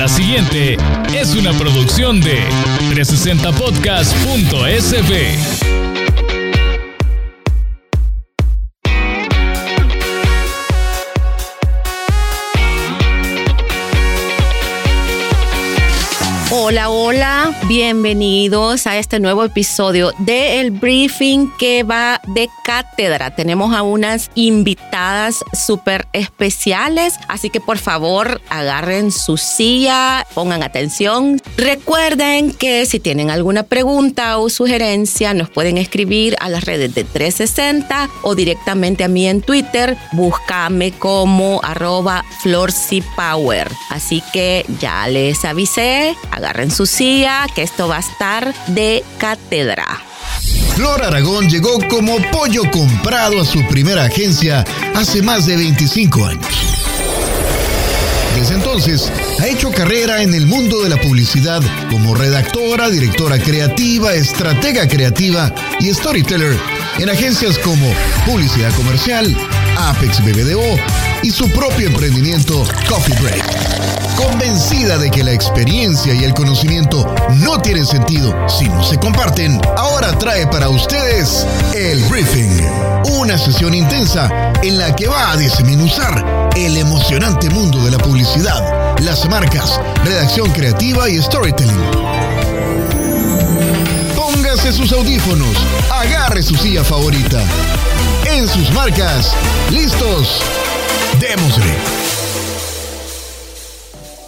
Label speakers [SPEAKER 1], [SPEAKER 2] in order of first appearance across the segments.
[SPEAKER 1] La siguiente es una producción de 360podcast.sb.
[SPEAKER 2] Hola, hola, bienvenidos a este nuevo episodio de El Briefing que va de cátedra. Tenemos a unas invitadas súper especiales, así que por favor agarren su silla, pongan atención. Recuerden que si tienen alguna pregunta o sugerencia, nos pueden escribir a las redes de 360 o directamente a mí en Twitter. Búscame como arroba Power. Así que ya les avisé, en su silla, que esto va a estar de cátedra.
[SPEAKER 3] Flor Aragón llegó como pollo comprado a su primera agencia hace más de 25 años. Desde entonces, ha hecho carrera en el mundo de la publicidad como redactora, directora creativa, estratega creativa y storyteller en agencias como Publicidad Comercial, Apex BBDO y su propio emprendimiento Coffee Break convencida de que la experiencia y el conocimiento no tienen sentido si no se comparten, ahora trae para ustedes el briefing, una sesión intensa en la que va a desmenuzar el emocionante mundo de la publicidad, las marcas, redacción creativa y storytelling. Póngase sus audífonos, agarre su silla favorita. En sus marcas, listos, démosle.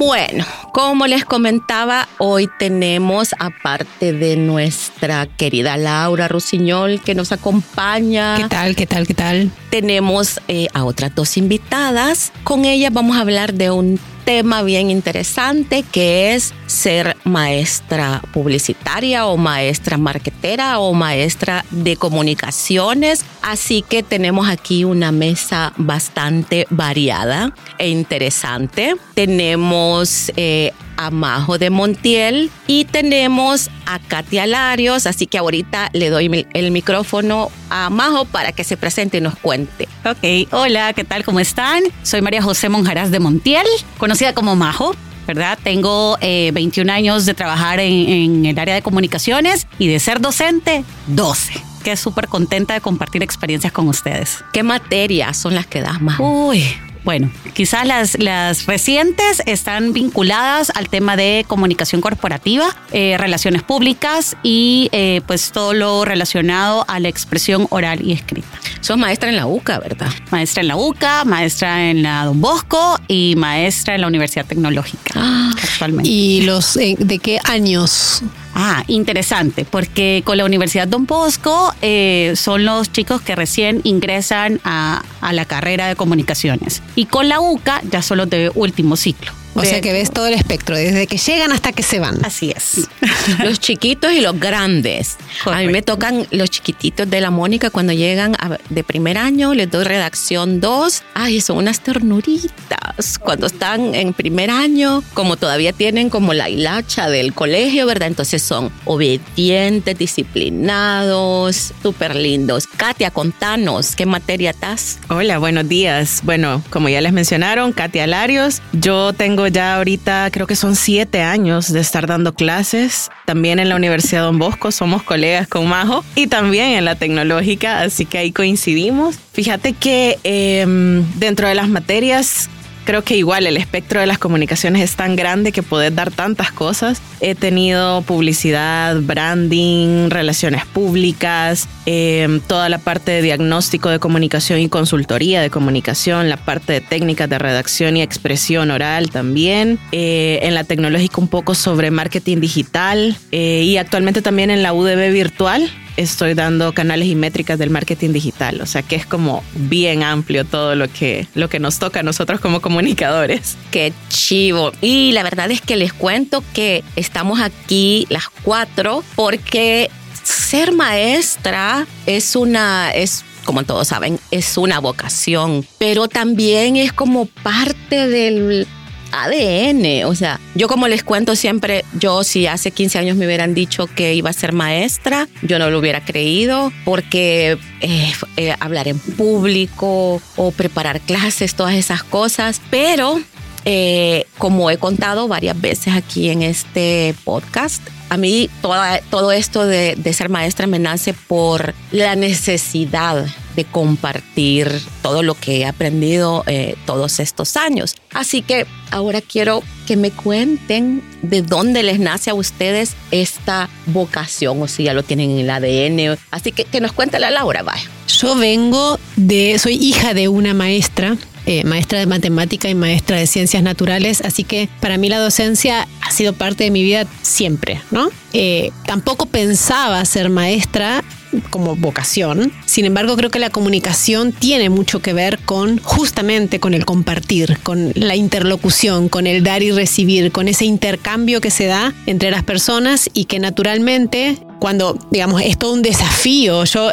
[SPEAKER 2] Bueno, como les comentaba, hoy tenemos, aparte de nuestra querida Laura Rusiñol, que nos acompaña.
[SPEAKER 4] ¿Qué tal? ¿Qué tal? ¿Qué tal?
[SPEAKER 2] Tenemos eh, a otras dos invitadas. Con ellas vamos a hablar de un tema bien interesante que es ser maestra publicitaria o maestra marketera o maestra de comunicaciones. Así que tenemos aquí una mesa bastante variada e interesante. Tenemos eh, a Majo de Montiel y tenemos a Katia Larios, así que ahorita le doy el micrófono a Majo para que se presente y nos cuente.
[SPEAKER 4] Ok, hola, ¿qué tal? ¿Cómo están? Soy María José Monjaraz de Montiel, conocida como Majo. ¿verdad? Tengo 21 eh, años de trabajar en, en, el área de comunicaciones y de ser docente, 12. Que súper contenta de compartir experiencias con ustedes.
[SPEAKER 2] ¿Qué materias son las que das más?
[SPEAKER 4] Uy, bueno, quizás las, las recientes están vinculadas al tema de comunicación corporativa, eh, relaciones públicas y eh, pues todo lo relacionado a la expresión oral y escrita.
[SPEAKER 2] Sos maestra en la UCA, ¿verdad?
[SPEAKER 4] Maestra en la UCA, maestra en la Don Bosco y maestra en la Universidad Tecnológica
[SPEAKER 2] ah, actualmente.
[SPEAKER 4] ¿Y los eh, de qué años? Ah, interesante, porque con la Universidad Don Bosco eh, son los chicos que recién ingresan a, a la carrera de comunicaciones. Y con la UCA ya son los de último ciclo.
[SPEAKER 2] O sea que ves todo el espectro, desde que llegan hasta que se van.
[SPEAKER 4] Así es.
[SPEAKER 2] Los chiquitos y los grandes. A mí me tocan los chiquititos de la Mónica cuando llegan de primer año, les doy redacción 2. Ay, son unas ternuritas. Cuando están en primer año, como todavía tienen como la hilacha del colegio, ¿verdad? Entonces son obedientes, disciplinados, súper lindos. Katia, contanos, ¿qué materia estás?
[SPEAKER 5] Hola, buenos días. Bueno, como ya les mencionaron, Katia Larios. Yo tengo ya ahorita, creo que son siete años de estar dando clases. También en la Universidad Don Bosco somos colegas con Majo y también en la tecnológica, así que ahí coincidimos. Fíjate que em, dentro de las materias creo que igual el espectro de las comunicaciones es tan grande que poder dar tantas cosas. He tenido publicidad, branding, relaciones públicas, em, toda la parte de diagnóstico de comunicación y consultoría de comunicación, la parte de técnicas de redacción y expresión oral también. Eh, en la tecnológica un poco sobre marketing digital eh, y actualmente también en la UDB virtual estoy dando canales y métricas del marketing digital, o sea que es como bien amplio todo lo que, lo que nos toca a nosotros como comunicadores.
[SPEAKER 2] Qué chivo. Y la verdad es que les cuento que estamos aquí las cuatro porque ser maestra es una, es como todos saben, es una vocación, pero también es como parte del ADN. O sea, yo como les cuento siempre, yo si hace 15 años me hubieran dicho que iba a ser maestra, yo no lo hubiera creído porque eh, eh, hablar en público o preparar clases, todas esas cosas, pero eh, como he contado varias veces aquí en este podcast, a mí toda, todo esto de, de, ser maestra me nace por la necesidad de compartir todo lo que he aprendido eh, todos estos años. Así que ahora quiero que me cuenten de dónde les nace a ustedes esta vocación o si ya lo tienen en el ADN. Así que que nos cuente la Laura, vaya.
[SPEAKER 6] Yo vengo de, soy hija de una maestra eh, maestra de matemática y maestra de ciencias naturales, así que para mí la docencia ha sido parte de mi vida siempre, ¿no? Eh, tampoco pensaba ser maestra como vocación. Sin embargo, creo que la comunicación tiene mucho que ver con justamente con el compartir, con la interlocución, con el dar y recibir, con ese intercambio que se da entre las personas y que naturalmente cuando, digamos, es todo un desafío, yo,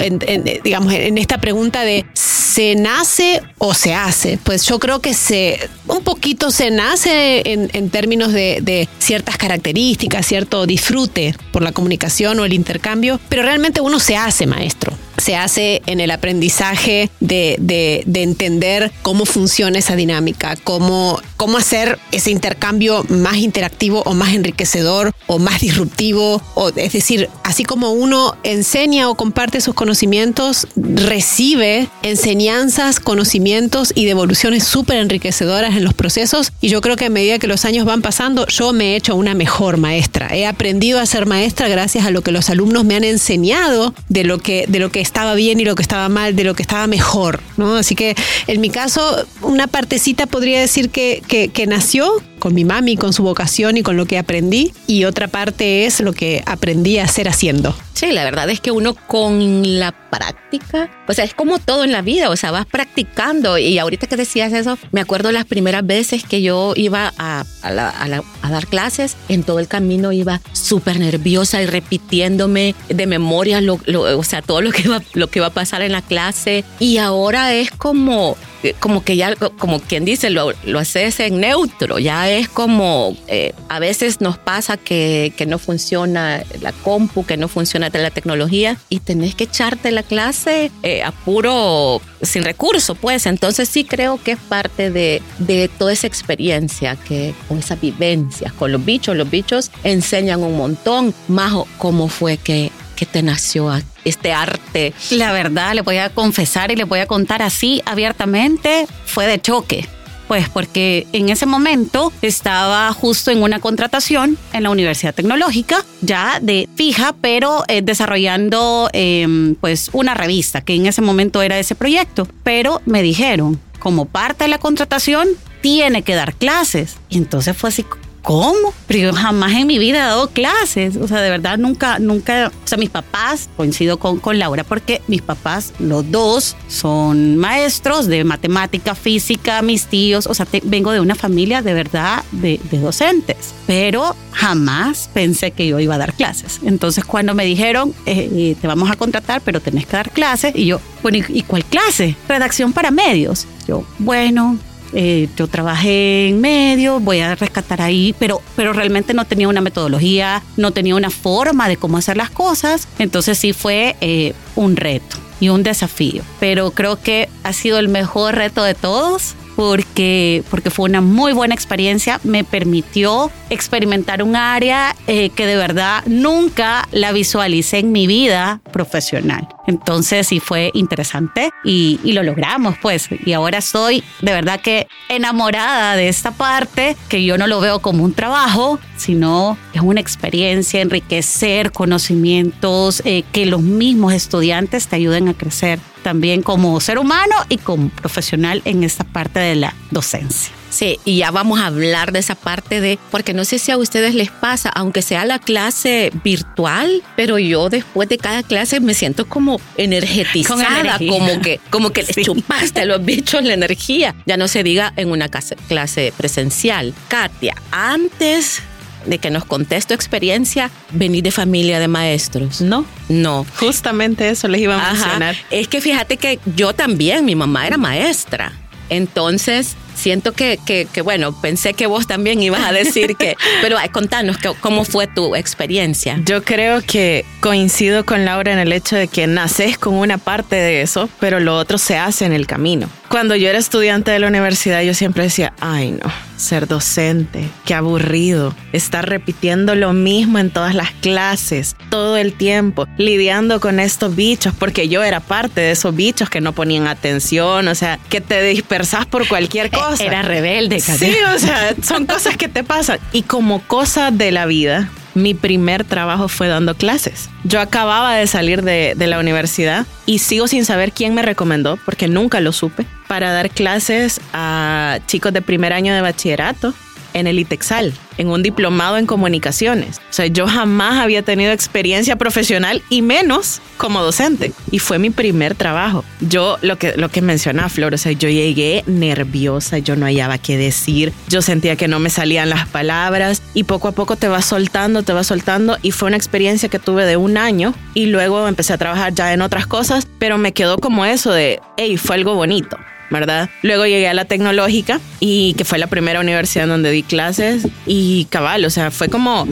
[SPEAKER 6] digamos, en esta pregunta de ¿se nace o se hace? Pues yo creo que se, un poquito se nace en, términos de, de, ciertas características, cierto disfrute por la comunicación o el intercambio, pero realmente uno se hace maestro se hace en el aprendizaje de, de, entender cómo funciona esa dinámica, cómo, cómo hacer ese intercambio más interactivo o más enriquecedor o más disruptivo. O, es decir, así como uno enseña o comparte sus conocimientos, recibe enseñanzas, conocimientos y devoluciones súper enriquecedoras en los procesos. Y yo creo que a medida que los años van pasando, yo me he hecho una mejor maestra. He aprendido a ser maestra gracias a lo que los alumnos me han enseñado de lo que, de lo que estaba bien y lo que estaba mal, de lo que estaba mejor, ¿no? Así que en mi caso, una partecita podría decir que, que, que nació con mi mami, con su vocación y con lo que aprendí, y otra parte es lo que aprendí a hacer haciendo.
[SPEAKER 2] Sí, la verdad es que uno con la práctica, o sea, es como todo en la vida, o sea, vas practicando. Y ahorita que decías eso, me acuerdo las primeras veces que yo iba a, a, dar clases, en todo el camino iba súper nerviosa y repitiéndome de memoria, lo, o sea, todo lo que, iba, lo que iba a pasar en la clase. Y ahora es como como que ya, como quien dice, lo, lo haces en neutro, ya es como, eh, a veces nos pasa que, que, no funciona la compu, que no funciona la tecnología y tenés que echarte la clase eh, a puro, sin recurso, pues, entonces sí creo que es parte de, de toda esa experiencia, que con esa vivencia con los bichos, los bichos enseñan un montón, más cómo fue que que te nació este arte?
[SPEAKER 4] La verdad, le voy a confesar y le voy a contar así abiertamente, fue de choque. Pues porque en ese momento estaba justo en una contratación en la Universidad Tecnológica, ya de fija, pero eh, desarrollando em, pues una revista, que en ese momento era ese proyecto. Pero me dijeron, como parte de la contratación, tiene que dar clases. Y entonces fue así, ¿cómo? Pero yo jamás en mi vida he dado clases. O sea, de verdad nunca, nunca. O sea, mis papás, coincido con, con Laura, porque mis papás, los dos, son maestros de matemática, física, mis tíos. O sea, vengo de una familia de verdad de, docentes. Pero jamás pensé que yo iba a dar clases. Entonces, cuando me dijeron, eh, eh, te vamos a contratar, pero tenés que dar clases, y yo, bueno, ¿y cuál clase? Redacción para medios. Yo, bueno, eh, yo trabajé en medio, voy a rescatar ahí, pero, pero realmente no tenía una metodología, no tenía una forma de cómo hacer las cosas. Entonces sí fue eh, un reto y un desafío. Pero creo que ha sido el mejor reto de todos porque, porque fue una muy buena experiencia, me permitió experimentar un área eh, que de verdad nunca la visualicé en mi vida profesional. Entonces sí fue interesante y, y, lo logramos pues. Y ahora estoy de verdad que enamorada de esta parte, que yo no lo veo como un trabajo, sino es una experiencia, enriquecer conocimientos, eh, que los mismos estudiantes te ayuden a crecer también como ser humano y como profesional en esta parte de la docencia.
[SPEAKER 2] Sí, y ya vamos a hablar de esa parte de, porque no sé si a ustedes les pasa, aunque sea la clase virtual, pero yo después de cada clase me siento como energetizada, como que, como que le chupaste a los bichos la energía. Ya no se diga en una clase presencial. Katia, antes de que nos contes tu experiencia, venir de familia de maestros.
[SPEAKER 5] No.
[SPEAKER 2] No.
[SPEAKER 5] Justamente eso les iba a mencionar.
[SPEAKER 2] Es que fíjate que yo también, mi mamá era maestra. Entonces, siento que, que, bueno, pensé que vos también ibas a decir que, pero contanos cómo fue tu experiencia.
[SPEAKER 5] Yo creo que coincido con Laura en el hecho de que naces con una parte de eso, pero lo otro se hace en el camino. Cuando yo era estudiante de la universidad, yo siempre decía, ay no, ser docente, qué aburrido. Estar repitiendo lo mismo en todas las clases, todo el tiempo, lidiando con estos bichos, porque yo era parte de esos bichos que no ponían atención, o sea, que te dispersas por cualquier
[SPEAKER 4] E-,
[SPEAKER 5] cosa.
[SPEAKER 4] Era rebelde,
[SPEAKER 5] Sí, o sea, son cosas que te pasan. Y como cosa de la vida, mi primer trabajo fue dando clases. Yo acababa de salir de, la universidad y sigo sin saber quién me recomendó, porque nunca lo supe, para dar clases a chicos de primer año de bachillerato en el ITEXAL, en un diplomado en comunicaciones. O sea, yo jamás había tenido experiencia profesional y menos como docente. Y fue mi primer trabajo. Yo, lo que, lo que mencionaba Flor, o sea, yo llegué nerviosa, yo no hallaba qué decir, yo sentía que no me salían las palabras y poco a poco te vas soltando, te vas soltando y fue una experiencia que tuve de un año y luego empecé a trabajar ya en otras cosas, pero me quedó como eso de, hey, fue algo bonito. ¿Verdad? Luego llegué a la tecnológica y que fue la primera universidad en donde di clases y cabal, o sea, fue como,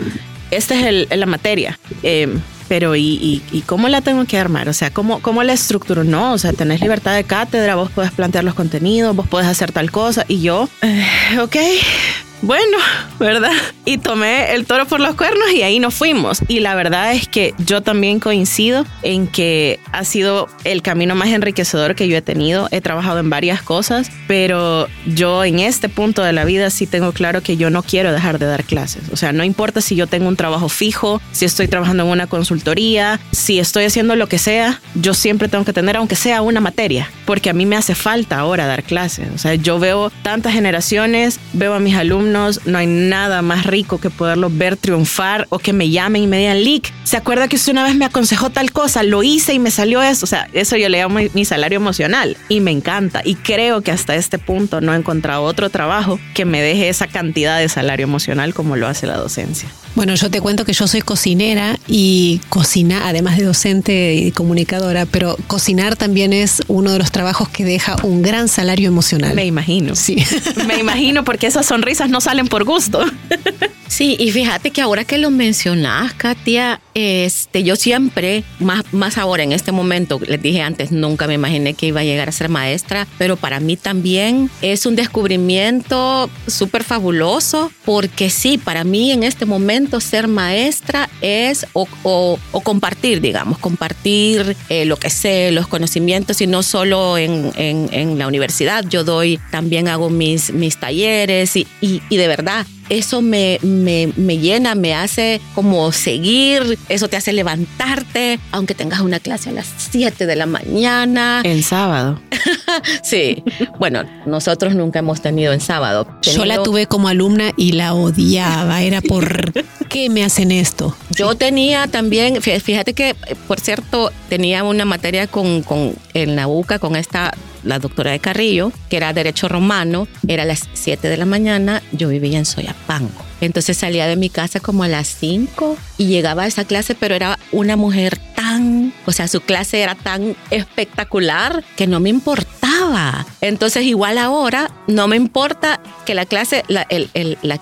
[SPEAKER 5] esta es el, la materia. Eh, pero ¿y, y, y cómo la tengo que armar? O sea, ¿cómo, ¿cómo la estructuro? No, o sea, tenés libertad de cátedra, vos podés plantear los contenidos, vos podés hacer tal cosa. Y yo, eh, ok, bueno, ¿verdad? Y tomé el toro por los cuernos y ahí nos fuimos. Y la verdad es que yo también coincido en que ha sido el camino más enriquecedor que yo he tenido. He trabajado en varias cosas, pero yo en este punto de la vida sí tengo claro que yo no quiero dejar de dar clases. O sea, no importa si yo tengo un trabajo fijo, si estoy trabajando en una consultoría, si estoy haciendo lo que sea, yo siempre tengo que tener, aunque sea una materia, porque a mí me hace falta ahora dar clases. O sea, yo veo tantas generaciones, veo a mis alumnos, no hay nada más rico que poderlos ver triunfar o que me llamen y me digan, Lick, ¿se acuerda que usted una vez me aconsejó tal cosa? Lo hice y me salió eso. O sea, eso yo le llamo mi salario emocional y me encanta. Y creo que hasta este punto no he encontrado otro trabajo que me deje esa cantidad de salario emocional como lo hace la docencia.
[SPEAKER 6] Bueno, yo te cuento que yo soy cocinera y cocina, además de docente y comunicadora, pero cocinar también es uno de los trabajos que deja un gran salario emocional.
[SPEAKER 5] Me imagino.
[SPEAKER 6] Sí.
[SPEAKER 5] Me imagino porque esas sonrisas no salen por gusto.
[SPEAKER 2] Sí, y fíjate que ahora que lo mencionas, Katia, este, yo siempre, más, más ahora en este momento, les dije antes, nunca me imaginé que iba a llegar a ser maestra, pero para mí también es un descubrimiento súper fabuloso, porque sí, para mí en este momento ser maestra es o, o, compartir, digamos, compartir eh, lo que sé, los conocimientos, y no solo en, en, la universidad, yo doy, también hago mis, mis talleres y, y de verdad eso me, me, me, llena, me hace como seguir, eso te hace levantarte, aunque tengas una clase a las 7 de la mañana.
[SPEAKER 5] En sábado.
[SPEAKER 2] sí, bueno, nosotros nunca hemos tenido en sábado.
[SPEAKER 6] Tenido... Yo la tuve como alumna y la odiaba, era por qué me hacen esto.
[SPEAKER 2] Yo tenía también, fíjate que, por cierto, tenía una materia con, con en la UCA con esta la doctora de Carrillo, que era Derecho Romano, era a las 7 de la mañana, yo vivía en Soyapango. Entonces salía de mi casa como a las 5 y llegaba a esa clase, pero era una mujer tan, o sea, su clase era tan espectacular que no me importaba. Entonces igual ahora no me importa que la clase, la,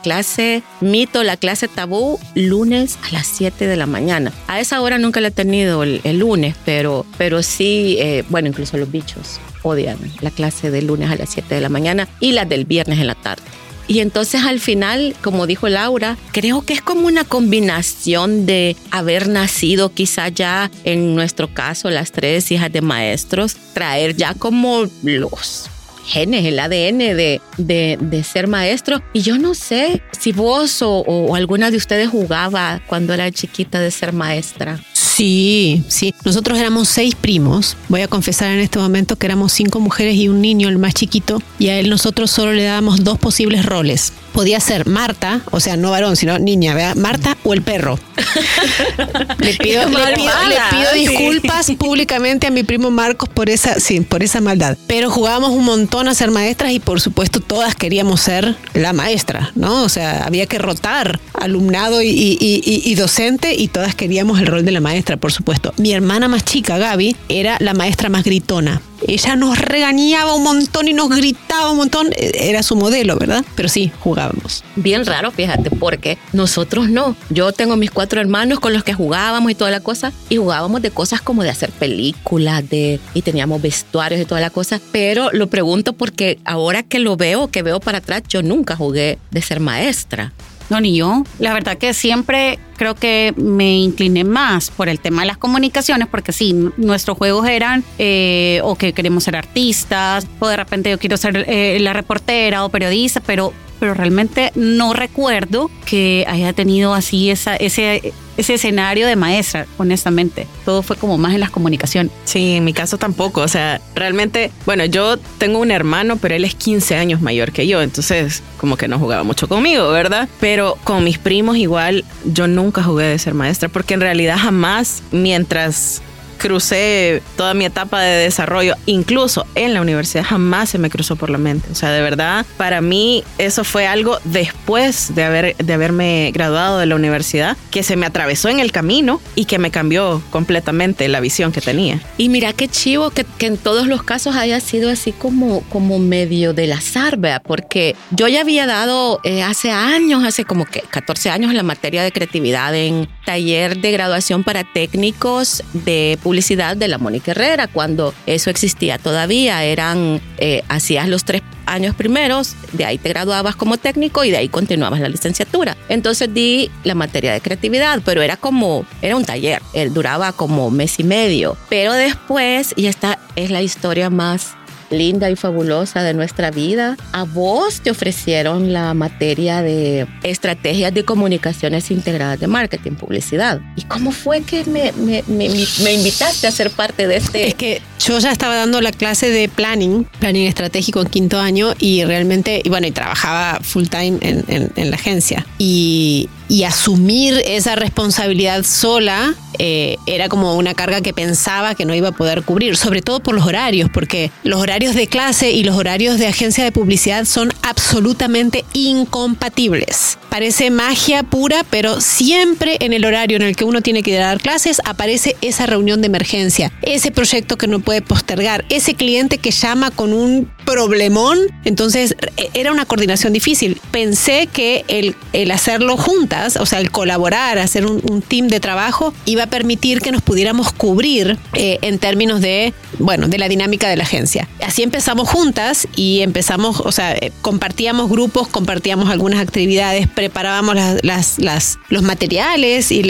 [SPEAKER 2] clase mito, la clase tabú, lunes a las 7 de la mañana. A esa hora nunca la he tenido el, lunes, pero, pero sí, eh, bueno, incluso los bichos odian la clase del lunes a las 7 de la mañana y las del viernes en la tarde. Y entonces al final, como dijo Laura, creo que es como una combinación de haber nacido quizá ya, en nuestro caso, las tres hijas de maestros, traer ya como los genes, el ADN de, de, de, ser maestro. Y yo no sé si vos o, o alguna de ustedes jugaba cuando era chiquita de ser maestra.
[SPEAKER 6] Sí, sí. Nosotros éramos seis primos. Voy a confesar en este momento que éramos cinco mujeres y un niño, el más chiquito, y a él nosotros solo le dábamos dos posibles roles. Podía ser Marta, o sea, no varón, sino niña, ¿verdad? Marta o el perro. le pido, le pido, le pido disculpas sí. públicamente a mi primo Marcos por esa, sí, por esa maldad. Pero jugábamos un montón a ser maestras y por supuesto todas queríamos ser la maestra, ¿no? O sea, había que rotar alumnado y, y, y, y docente y todas queríamos el rol de la maestra por supuesto. Mi hermana más chica, Gaby, era la maestra más gritona. ella nos regañaba un montón y nos gritaba un montón. E, era su modelo, ¿verdad? Pero sí, jugábamos.
[SPEAKER 2] Bien raro, fíjate, porque nosotros no. Yo tengo mis cuatro hermanos con los que jugábamos y toda la cosa, y jugábamos de cosas como de hacer películas, de, y teníamos vestuarios y toda la cosa. Pero lo pregunto porque ahora que lo veo, que veo para atrás, yo nunca jugué de ser maestra.
[SPEAKER 4] No, ni yo. La verdad que siempre creo que me incliné más por el tema de las comunicaciones, porque sí, nuestros juegos eran eh, o que queremos ser artistas, o de repente yo quiero ser eh, la reportera o periodista, pero pero realmente no recuerdo que haya tenido así esa, ese, ese escenario de maestra, honestamente. Todo fue como más en las comunicaciones.
[SPEAKER 5] Sí, en mi caso tampoco. O sea, realmente, bueno, yo tengo un hermano, pero él es 15 años mayor que yo, entonces como que no jugaba mucho conmigo, ¿verdad? Pero con mis primos igual, yo nunca jugué de ser maestra, porque en realidad jamás, mientras crucé toda mi etapa de desarrollo, incluso en la universidad, jamás se me cruzó por la mente. O sea, de verdad, para mí eso fue algo después de, haber, de haberme graduado de la universidad, que se me atravesó en el camino y que me cambió completamente la visión que tenía.
[SPEAKER 2] Y mira qué chivo que, en todos los casos haya sido así como, como medio del azar, ¿vea? Porque yo ya había dado eh, hace años, hace como que 14 años, la materia de creatividad en taller de graduación para técnicos de publicidad de la Mónica Herrera, cuando eso existía todavía. Eran, eh, hacías los tres años primeros, de ahí te graduabas como técnico y de ahí continuabas la licenciatura. Entonces di la materia de creatividad, pero era como, era un taller, duraba como mes y medio. Pero después, y esta es la historia más linda y fabulosa de nuestra vida. A vos te ofrecieron la materia de estrategias de comunicaciones integradas de marketing, publicidad. ¿Y cómo fue que me, me, me, me invitaste a ser parte de este?
[SPEAKER 6] Es que yo ya estaba dando la clase de planning, planning estratégico en quinto año y realmente, y bueno, y trabajaba full time en, en, en la agencia. Y, y asumir esa responsabilidad sola eh, era como una carga que pensaba que no iba a poder cubrir, sobre todo por los horarios, porque los horarios de clase y los horarios de agencia de publicidad son absolutamente incompatibles. Parece magia pura, pero siempre en el horario en el que uno tiene que dar clases aparece esa reunión de emergencia, ese proyecto que no puede postergar, ese cliente que llama con un problemón. Entonces e, era una coordinación difícil. Pensé que el, el hacerlo juntas, o sea, el colaborar, hacer un, un team de trabajo, iba permitir que nos pudiéramos cubrir eh, en términos de, bueno, de la dinámica de la agencia. Así empezamos juntas y empezamos, o sea, eh, compartíamos grupos, compartíamos algunas actividades, preparábamos las, las, los materiales y,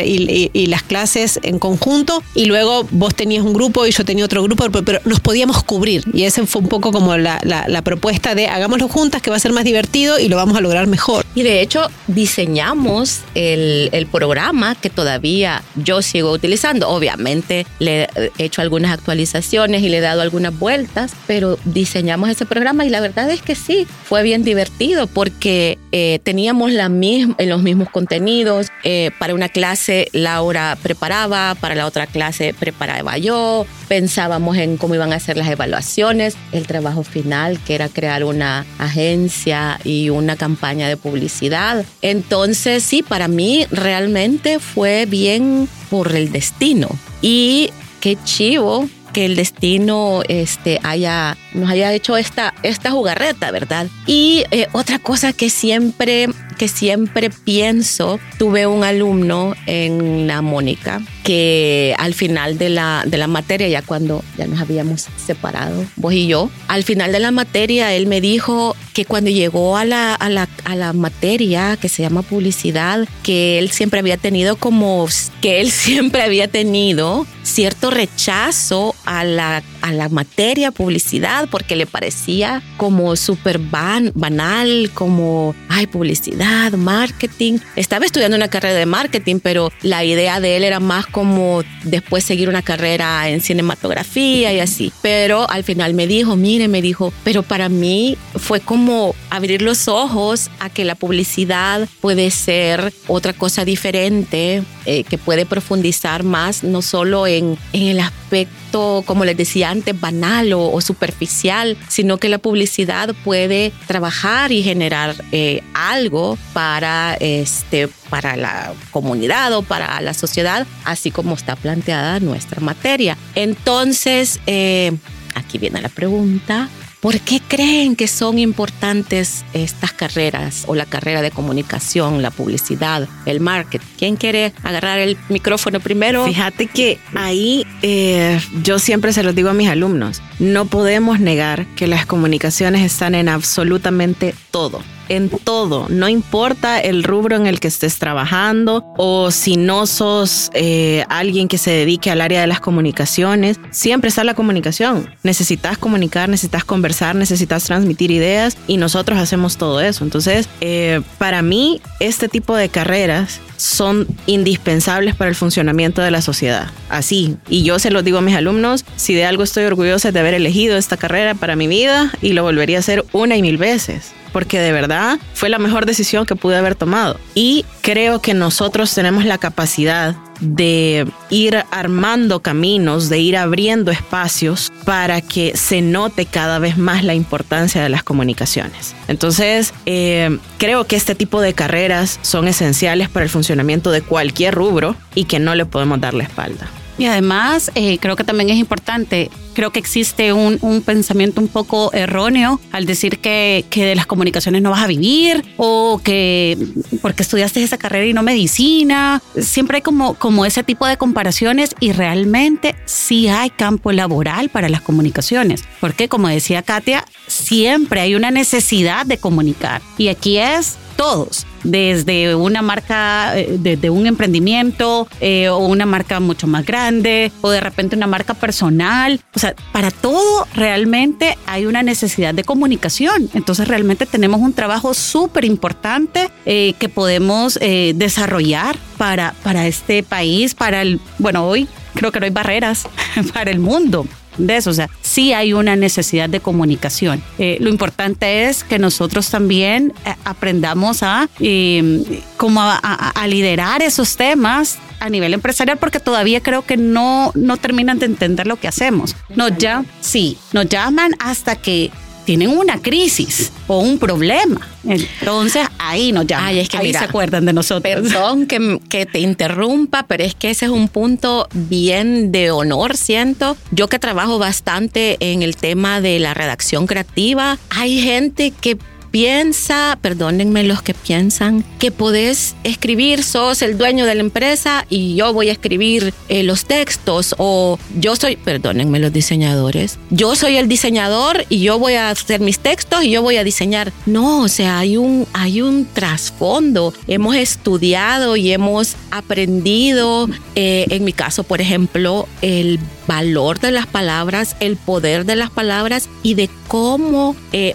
[SPEAKER 6] y, las clases en conjunto y luego vos tenías un grupo y yo tenía otro grupo, pero, nos podíamos cubrir y ese fue un poco como la, la, la propuesta de hagámoslo juntas que va a ser más divertido y lo vamos a lograr mejor.
[SPEAKER 2] Y de hecho diseñamos el, el programa que todavía yo sigo utilizando. Obviamente le he hecho algunas actualizaciones y le he dado algunas vueltas, pero diseñamos ese programa y la verdad es que sí, fue bien divertido porque eh, teníamos la misma, los mismos contenidos. Eh, para una clase Laura preparaba, para la otra clase preparaba yo, pensábamos en cómo iban a ser las evaluaciones, el trabajo final que era crear una agencia y una campaña de publicidad. Entonces sí, para mí realmente fue bien por el destino. Y qué chivo que el destino este, haya, nos haya hecho esta, esta jugarreta, ¿verdad? Y eh, otra cosa que siempre, que siempre pienso, tuve un alumno en la Mónica que al final de la, de la materia, ya cuando ya nos habíamos separado, vos y yo, al final de la materia él me dijo que cuando llegó a la, a la, a la materia que se llama publicidad, que él siempre había tenido como, que él siempre había tenido cierto rechazo a la, a la materia publicidad porque le parecía como súper van, banal, como, ay, publicidad, marketing. Estaba estudiando una carrera de marketing, pero la idea de él era más como después seguir una carrera en cinematografía y así. Pero al final me dijo, mire, me dijo, pero para mí fue como abrir los ojos a que la publicidad puede ser otra cosa diferente, eh, que puede profundizar más, no solo en, en el aspecto, como les decía antes, banal o, superficial, sino que la publicidad puede trabajar y generar eh, algo para este para la comunidad o para la sociedad, así como está planteada nuestra materia. Entonces, eh, aquí viene la pregunta, ¿Por qué creen que son importantes estas carreras o la carrera de comunicación, la publicidad, el marketing? ¿Quién quiere agarrar el micrófono primero?
[SPEAKER 5] Fíjate que ahí eh, yo siempre se los digo a mis alumnos, no podemos negar que las comunicaciones están en absolutamente todo en todo, no importa el rubro en el que estés trabajando o si no sos eh, alguien que se dedique al área de las comunicaciones, siempre está la comunicación. Necesitas comunicar, necesitas conversar, necesitas transmitir ideas y nosotros hacemos todo eso. Entonces, eh, para mí, este tipo de carreras son indispensables para el funcionamiento de la sociedad. Así, y yo se lo digo a mis alumnos, si de algo estoy orgullosa de haber elegido esta carrera para mi vida y lo volvería a hacer una y mil veces porque de verdad fue la mejor decisión que pude haber tomado. Y creo que nosotros tenemos la capacidad de ir armando caminos, de ir abriendo espacios para que se note cada vez más la importancia de las comunicaciones. Entonces, eh, creo que este tipo de carreras son esenciales para el funcionamiento de cualquier rubro y que no le podemos dar la espalda.
[SPEAKER 4] Y además, eh, creo que también es importante, creo que existe un, pensamiento un poco erróneo al decir que, que, de las comunicaciones no vas a vivir o que porque estudiaste esa carrera y no medicina. Siempre hay como, como ese tipo de comparaciones y realmente sí hay campo laboral para las comunicaciones. Porque como decía Katia, siempre hay una necesidad de comunicar. Y aquí es todos, desde una marca, eh, desde un emprendimiento eh, o una marca mucho más grande o de repente una marca personal. O sea, para todo realmente hay una necesidad de comunicación. Entonces realmente tenemos un trabajo súper importante eh, que podemos desarrollar para, para este país, para el, bueno, hoy creo que no hay barreras para el mundo de eso. O sea, sí hay una necesidad de comunicación. Eh, lo importante es que nosotros también eh, aprendamos a, em, como a, liderar esos temas a nivel empresarial porque todavía creo que no, no terminan de entender lo que hacemos. Nos ya, sí, nos llaman hasta que tienen una crisis o un problema. Entonces ahí nos llaman. Ay, es que ahí se acuerdan de nosotros.
[SPEAKER 2] Perdón que, que, te interrumpa, pero es que ese es un punto bien de honor, siento. Yo que trabajo bastante en el tema de la redacción creativa, hay gente que piensa, perdónenme los que piensan, que podés escribir, sos el dueño de la empresa y yo voy a escribir eh, los textos o yo soy, perdónenme los diseñadores, yo soy el diseñador y yo voy a hacer mis textos y yo voy a diseñar. No, o sea, hay un, hay un trasfondo. Hemos estudiado y hemos aprendido, eh, en mi caso, por ejemplo, el valor de las palabras, el poder de las palabras y de cómo eh,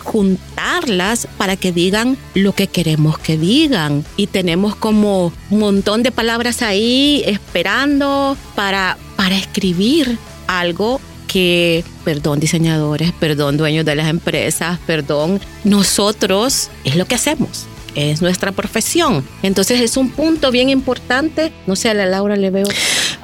[SPEAKER 2] para que digan lo que queremos que digan. Y tenemos como un montón de palabras ahí esperando para, para escribir algo que, perdón diseñadores, perdón dueños de las empresas, perdón, nosotros es lo que hacemos es nuestra profesión. Entonces es un punto bien importante. No sé, a la Laura le veo.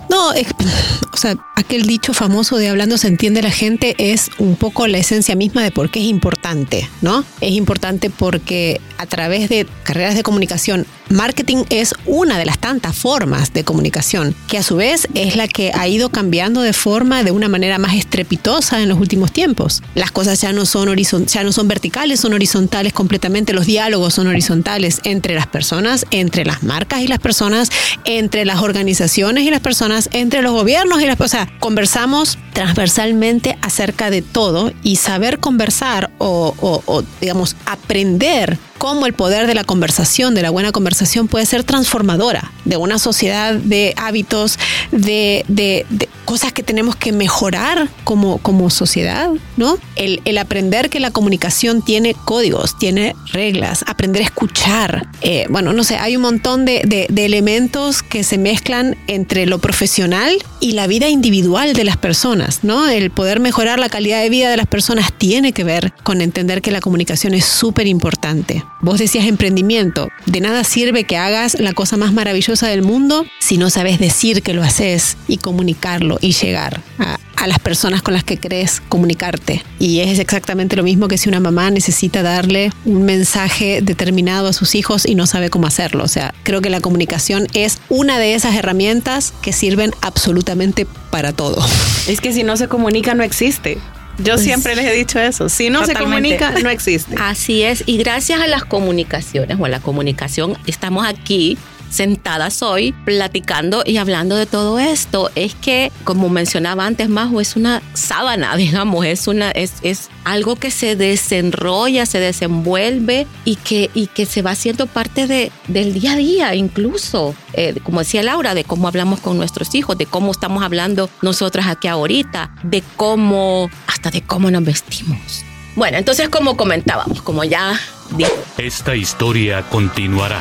[SPEAKER 6] No, o sea, aquel dicho famoso de hablando se entiende la gente es un poco la esencia misma de por qué es importante, ¿no? Es importante porque a través de carreras de comunicación, marketing es una de las tantas formas de comunicación, que a su vez es la que ha ido cambiando de forma de una manera más estrepitosa en los últimos tiempos. Las cosas ya no son ya no son verticales, son horizontales completamente, los diálogos son horizontales entre las personas, entre las marcas y las personas, entre las organizaciones y las personas, entre los gobiernos y las personas conversamos transversalmente acerca de todo y saber conversar o, digamos, aprender cómo el poder de la conversación, de la buena conversación, puede ser transformadora de una sociedad de hábitos, de, de, cosas que tenemos que mejorar como, como sociedad, ¿no? El, el, aprender que la comunicación tiene códigos, tiene reglas, aprender a escuchar. Eh, bueno, no sé, hay un montón de, de, elementos que se mezclan entre lo profesional y la vida individual de las personas, ¿no? El poder mejorar la calidad de vida de las personas tiene que ver con entender que la comunicación es súper importante. Vos decías emprendimiento. De nada sirve que hagas la cosa más maravillosa del mundo si no sabes decir que lo haces y comunicarlo y llegar a, las personas con las que crees comunicarte. Y es exactamente lo mismo que si una mamá necesita darle un mensaje determinado a sus hijos y no sabe cómo hacerlo. O sea, creo que la comunicación es una de esas herramientas que sirven absolutamente para todo.
[SPEAKER 5] Es que si no se comunica no existe. Yo
[SPEAKER 2] Pues-
[SPEAKER 5] siempre les he dicho eso. Si no se comunica, no existe.
[SPEAKER 2] Así es, y gracias a las comunicaciones o a la comunicación estamos aquí sentadas hoy platicando y hablando de todo esto. Es que, como mencionaba antes, Majo, es una sábana, digamos, es, una, es, es algo que se desenrolla, se desenvuelve y que, y que se va haciendo parte de, del día a día, incluso, eh, como decía Laura, de cómo hablamos con nuestros hijos, de cómo estamos hablando nosotras aquí ahorita, de cómo, hasta de cómo nos vestimos. Bueno, entonces como comentábamos, como ya dije,
[SPEAKER 1] Esta historia continuará.